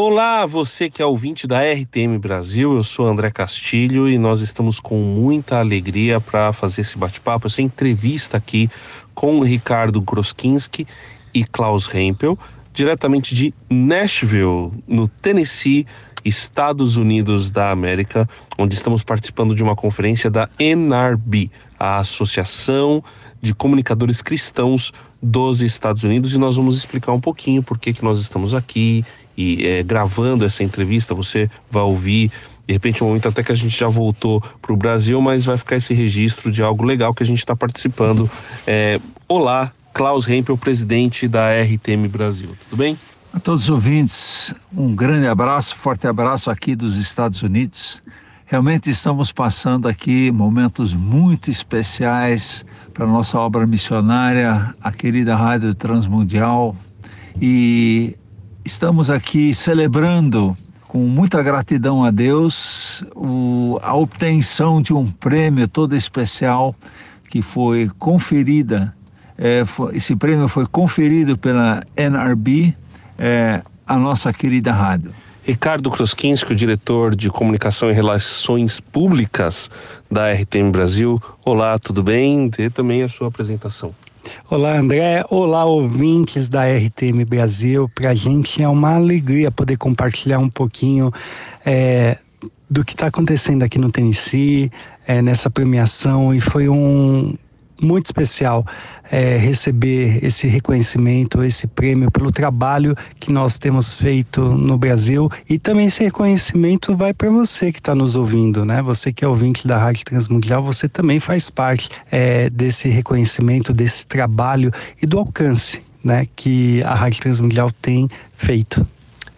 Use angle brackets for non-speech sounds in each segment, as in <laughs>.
Olá, você que é ouvinte da RTM Brasil, eu sou André Castilho e nós estamos com muita alegria para fazer esse bate-papo, essa entrevista aqui com Ricardo Groskinski e Klaus Hempel, diretamente de Nashville, no Tennessee, Estados Unidos da América, onde estamos participando de uma conferência da NRB, a Associação de Comunicadores Cristãos dos Estados Unidos, e nós vamos explicar um pouquinho por que, que nós estamos aqui e é, gravando essa entrevista. Você vai ouvir de repente, um momento até que a gente já voltou para o Brasil, mas vai ficar esse registro de algo legal que a gente está participando. É, olá, Klaus Hempel, presidente da RTM Brasil. Tudo bem? A todos os ouvintes, um grande abraço, forte abraço aqui dos Estados Unidos. Realmente estamos passando aqui momentos muito especiais para nossa obra missionária, a querida Rádio Transmundial, e estamos aqui celebrando com muita gratidão a Deus o, a obtenção de um prêmio todo especial que foi conferida. É, foi, esse prêmio foi conferido pela NRB, é, a nossa querida rádio. Ricardo Kroskinski, o diretor de comunicação e relações públicas da RTM Brasil. Olá, tudo bem? Dê também a sua apresentação. Olá, André. Olá, ouvintes da RTM Brasil. Para a gente é uma alegria poder compartilhar um pouquinho é, do que está acontecendo aqui no Tennessee, é, nessa premiação, e foi um muito especial é, receber esse reconhecimento, esse prêmio pelo trabalho que nós temos feito no Brasil e também esse reconhecimento vai para você que está nos ouvindo, né? Você que é ouvinte da Rádio Transmundial, você também faz parte é, desse reconhecimento, desse trabalho e do alcance, né? Que a Rádio Transmundial tem feito.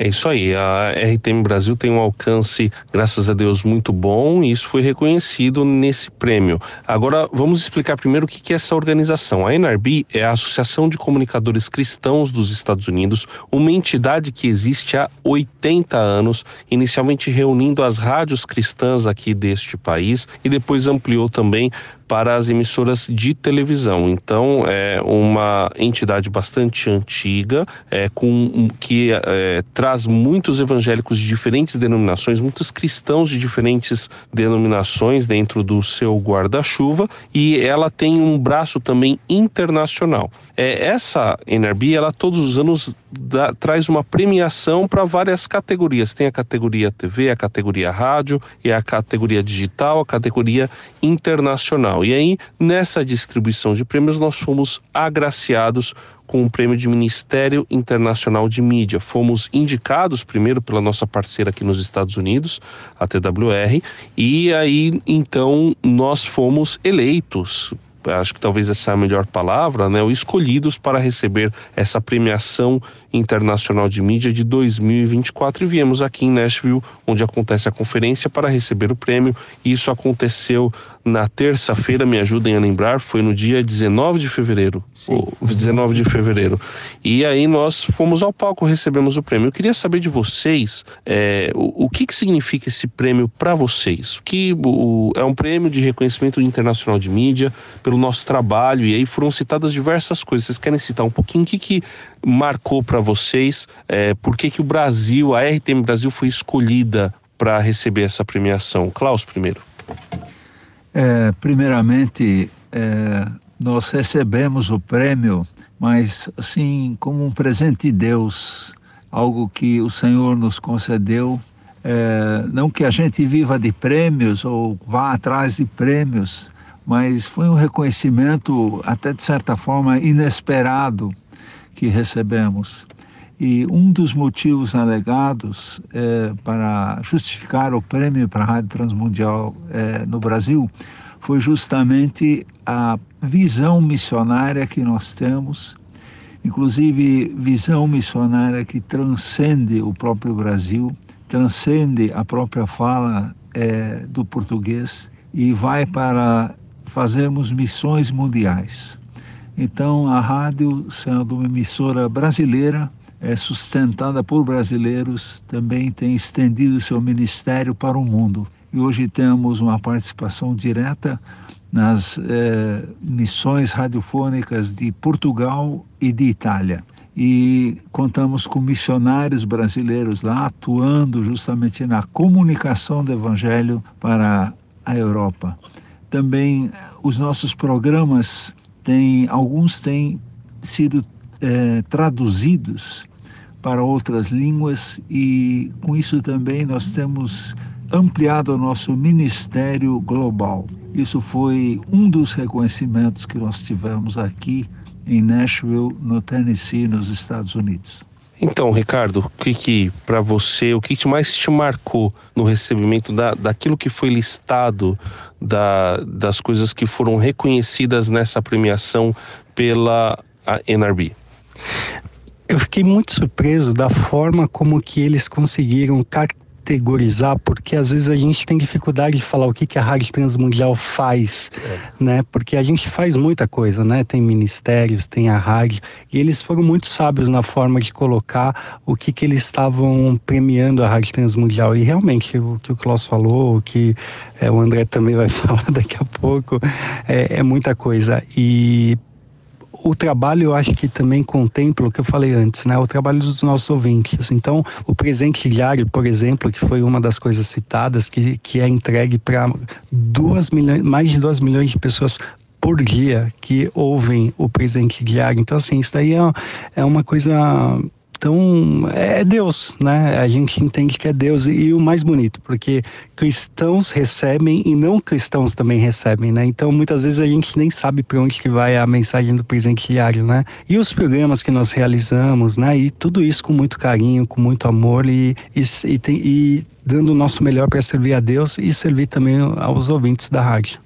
É isso aí, a RTM Brasil tem um alcance, graças a Deus, muito bom e isso foi reconhecido nesse prêmio. Agora, vamos explicar primeiro o que é essa organização. A NRB é a Associação de Comunicadores Cristãos dos Estados Unidos, uma entidade que existe há 80 anos, inicialmente reunindo as rádios cristãs aqui deste país e depois ampliou também para as emissoras de televisão. Então, é uma entidade bastante antiga, é, com, que é, traz muitos evangélicos de diferentes denominações, muitos cristãos de diferentes denominações dentro do seu guarda-chuva, e ela tem um braço também internacional. É, essa NRB, ela todos os anos dá, traz uma premiação para várias categorias. Tem a categoria TV, a categoria rádio, e a categoria digital, a categoria internacional. E aí, nessa distribuição de prêmios, nós fomos agraciados com o prêmio de Ministério Internacional de Mídia. Fomos indicados primeiro pela nossa parceira aqui nos Estados Unidos, a TWR, e aí então nós fomos eleitos acho que talvez essa é a melhor palavra, né, escolhidos para receber essa premiação internacional de mídia de 2024 e viemos aqui em Nashville, onde acontece a conferência para receber o prêmio. Isso aconteceu na terça-feira, me ajudem a lembrar, foi no dia 19 de fevereiro. Sim. 19 de fevereiro. E aí nós fomos ao palco, recebemos o prêmio. Eu queria saber de vocês é, o, o que, que significa esse prêmio para vocês. Que o, é um prêmio de reconhecimento internacional de mídia pelo nosso trabalho, e aí foram citadas diversas coisas. Vocês querem citar um pouquinho o que, que marcou para vocês? É, por que, que o Brasil, a RTM Brasil, foi escolhida para receber essa premiação? Klaus, primeiro. É, primeiramente, é, nós recebemos o prêmio, mas assim, como um presente de Deus, algo que o Senhor nos concedeu. É, não que a gente viva de prêmios ou vá atrás de prêmios, mas foi um reconhecimento, até de certa forma, inesperado que recebemos. E um dos motivos alegados é, para justificar o prêmio para a Rádio Transmundial é, no Brasil foi justamente a visão missionária que nós temos, inclusive visão missionária que transcende o próprio Brasil, transcende a própria fala é, do português e vai para fazermos missões mundiais. Então, a rádio, sendo uma emissora brasileira, é sustentada por brasileiros, também tem estendido seu ministério para o mundo. E hoje temos uma participação direta nas é, missões radiofônicas de Portugal e de Itália. e contamos com missionários brasileiros lá atuando justamente na comunicação do Evangelho para a Europa. Também os nossos programas têm, alguns têm sido é, traduzidos para outras línguas e com isso também nós temos ampliado o nosso ministério global. Isso foi um dos reconhecimentos que nós tivemos aqui em Nashville, no Tennessee, nos Estados Unidos. Então, Ricardo, o que, que para você, o que, que mais te marcou no recebimento da, daquilo que foi listado, da, das coisas que foram reconhecidas nessa premiação pela NRB? Eu fiquei muito surpreso da forma como que eles conseguiram categorizar, porque às vezes a gente tem dificuldade de falar o que, que a Rádio Transmundial faz, é. né? Porque a gente faz muita coisa, né? Tem ministérios, tem a rádio, e eles foram muito sábios na forma de colocar o que, que eles estavam premiando a Rádio Transmundial. E realmente, o que o Klaus falou, o que é, o André também vai <laughs> falar daqui a pouco, é, é muita coisa. E o trabalho eu acho que também contempla o que eu falei antes, né? O trabalho dos nossos ouvintes. Então, o presente diário, por exemplo, que foi uma das coisas citadas, que, que é entregue para mais de 2 milhões de pessoas por dia que ouvem o presente diário. Então, assim, isso daí é, é uma coisa então, é Deus, né? A gente entende que é Deus. E o mais bonito, porque cristãos recebem e não cristãos também recebem, né? Então, muitas vezes a gente nem sabe para onde que vai a mensagem do presente diário, né? E os programas que nós realizamos, né? E tudo isso com muito carinho, com muito amor e, e, e, tem, e dando o nosso melhor para servir a Deus e servir também aos ouvintes da rádio.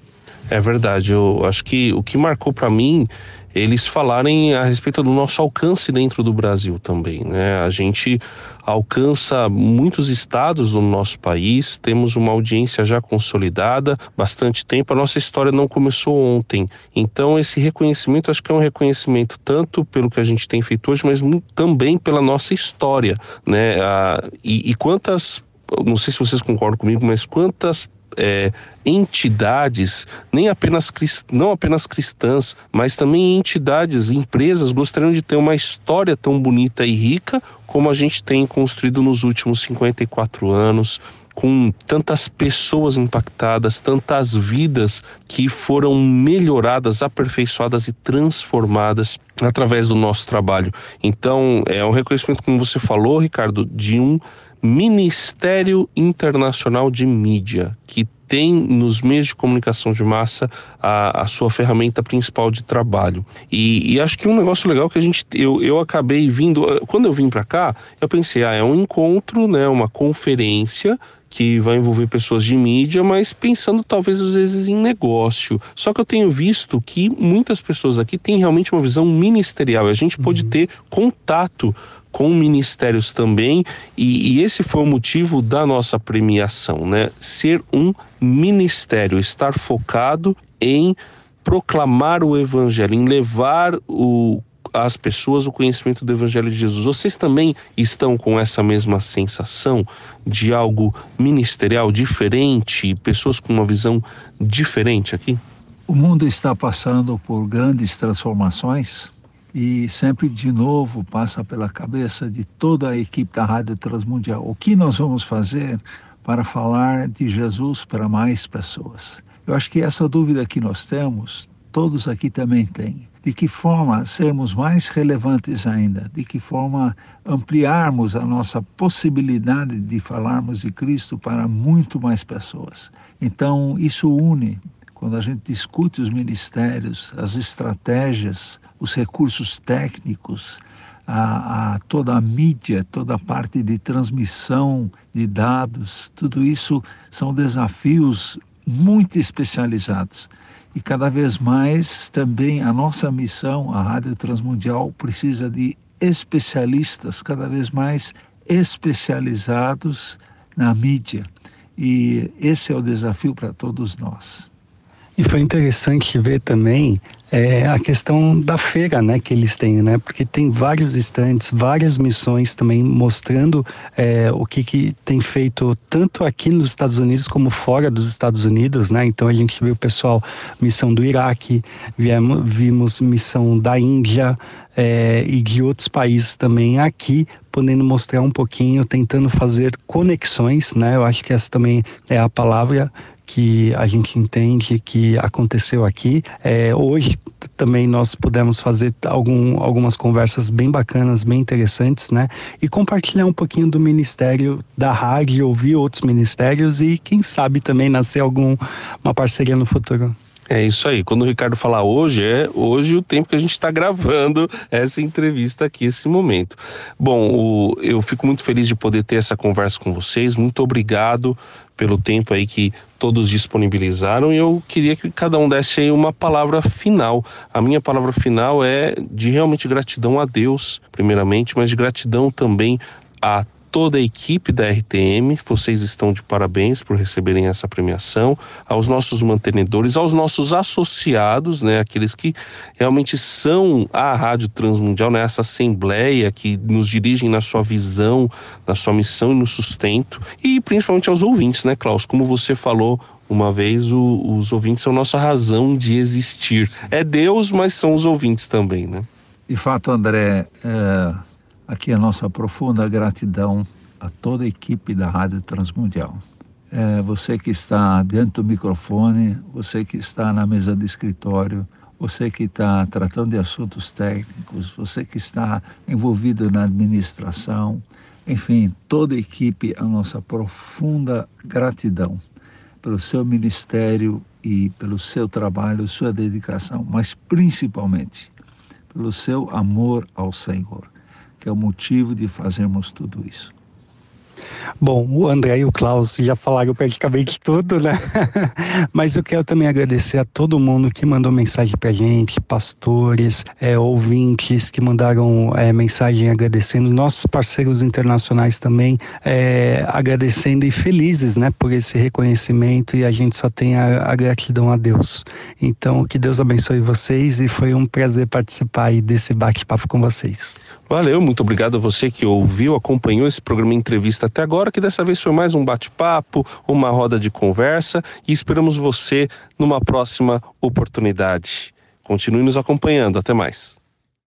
É verdade. Eu acho que o que marcou para mim eles falarem a respeito do nosso alcance dentro do Brasil também. Né? A gente alcança muitos estados do nosso país, temos uma audiência já consolidada, bastante tempo. A nossa história não começou ontem. Então, esse reconhecimento acho que é um reconhecimento tanto pelo que a gente tem feito hoje, mas também pela nossa história. Né? Ah, e, e quantas não sei se vocês concordam comigo, mas quantas é, entidades, nem apenas não apenas cristãs, mas também entidades, empresas gostariam de ter uma história tão bonita e rica como a gente tem construído nos últimos 54 anos, com tantas pessoas impactadas, tantas vidas que foram melhoradas, aperfeiçoadas e transformadas através do nosso trabalho. Então, é um reconhecimento, como você falou, Ricardo, de um Ministério Internacional de Mídia, que tem nos meios de comunicação de massa a, a sua ferramenta principal de trabalho. E, e, acho que um negócio legal que a gente eu, eu acabei vindo quando eu vim para cá eu pensei ah é um encontro né uma conferência que vai envolver pessoas de mídia, mas pensando talvez às vezes em negócio. Só que eu tenho visto que muitas pessoas aqui têm realmente uma visão ministerial. E a gente uhum. pode ter contato com ministérios também, e, e, esse foi o motivo da nossa premiação, né? Ser um ministério, estar focado em proclamar o evangelho, em levar o às pessoas o conhecimento do Evangelho de Jesus. Vocês também estão com essa mesma sensação de algo ministerial diferente, pessoas com uma visão diferente aqui? O mundo está passando por grandes transformações e sempre de novo passa pela cabeça de toda a equipe da Rádio Transmundial o que nós vamos fazer para falar de Jesus para mais pessoas. Eu acho que essa dúvida que nós temos, todos aqui também têm. De que forma sermos mais relevantes ainda? De que forma ampliarmos a nossa possibilidade de falarmos de Cristo para muito mais pessoas? Então, isso une quando a gente discute os ministérios, as estratégias, os recursos técnicos, a, a, toda a mídia, toda a parte de transmissão de dados, tudo isso são desafios muito especializados. E cada vez mais também a nossa missão, a Rádio Transmundial, precisa de especialistas cada vez mais especializados na mídia. E esse é o desafio para todos nós. E foi interessante ver também é a questão da feira, né, que eles têm, né, porque tem vários estantes, várias missões também mostrando é, o que, que tem feito tanto aqui nos Estados Unidos como fora dos Estados Unidos, né, então a gente viu pessoal missão do Iraque, viemos, vimos missão da Índia é, e de outros países também aqui, podendo mostrar um pouquinho, tentando fazer conexões, né, eu acho que essa também é a palavra que a gente entende que aconteceu aqui. É, hoje também nós pudemos fazer algum, algumas conversas bem bacanas, bem interessantes, né? E compartilhar um pouquinho do ministério da rádio, ouvir outros ministérios e quem sabe também nascer alguma parceria no futuro. É isso aí. Quando o Ricardo falar hoje, é hoje o tempo que a gente está gravando essa entrevista aqui, esse momento. Bom, o, eu fico muito feliz de poder ter essa conversa com vocês. Muito obrigado pelo tempo aí que todos disponibilizaram e eu queria que cada um desse aí uma palavra final. A minha palavra final é de realmente gratidão a Deus, primeiramente, mas de gratidão também a toda a equipe da RTM, vocês estão de parabéns por receberem essa premiação, aos nossos mantenedores, aos nossos associados, né, aqueles que realmente são a Rádio Transmundial, né, essa assembleia que nos dirigem na sua visão, na sua missão e no sustento, e principalmente aos ouvintes, né, Klaus, como você falou uma vez, o, os ouvintes são nossa razão de existir. É Deus, mas são os ouvintes também, né? De fato, André, é Aqui a nossa profunda gratidão a toda a equipe da Rádio Transmundial. É, você que está dentro do microfone, você que está na mesa de escritório, você que está tratando de assuntos técnicos, você que está envolvido na administração, enfim, toda a equipe, a nossa profunda gratidão pelo seu ministério e pelo seu trabalho, sua dedicação, mas principalmente pelo seu amor ao Senhor que é o motivo de fazermos tudo isso. Bom, o André e o Klaus já falaram praticamente tudo, né? <laughs> Mas eu quero também agradecer a todo mundo que mandou mensagem pra gente, pastores, é, ouvintes que mandaram é, mensagem agradecendo, nossos parceiros internacionais também é, agradecendo e felizes, né, por esse reconhecimento e a gente só tem a, a gratidão a Deus. Então, que Deus abençoe vocês e foi um prazer participar aí desse bate-papo com vocês. Valeu, muito obrigado a você que ouviu, acompanhou esse programa entrevista até agora, que dessa vez foi mais um bate-papo, uma roda de conversa e esperamos você numa próxima oportunidade. Continue nos acompanhando, até mais.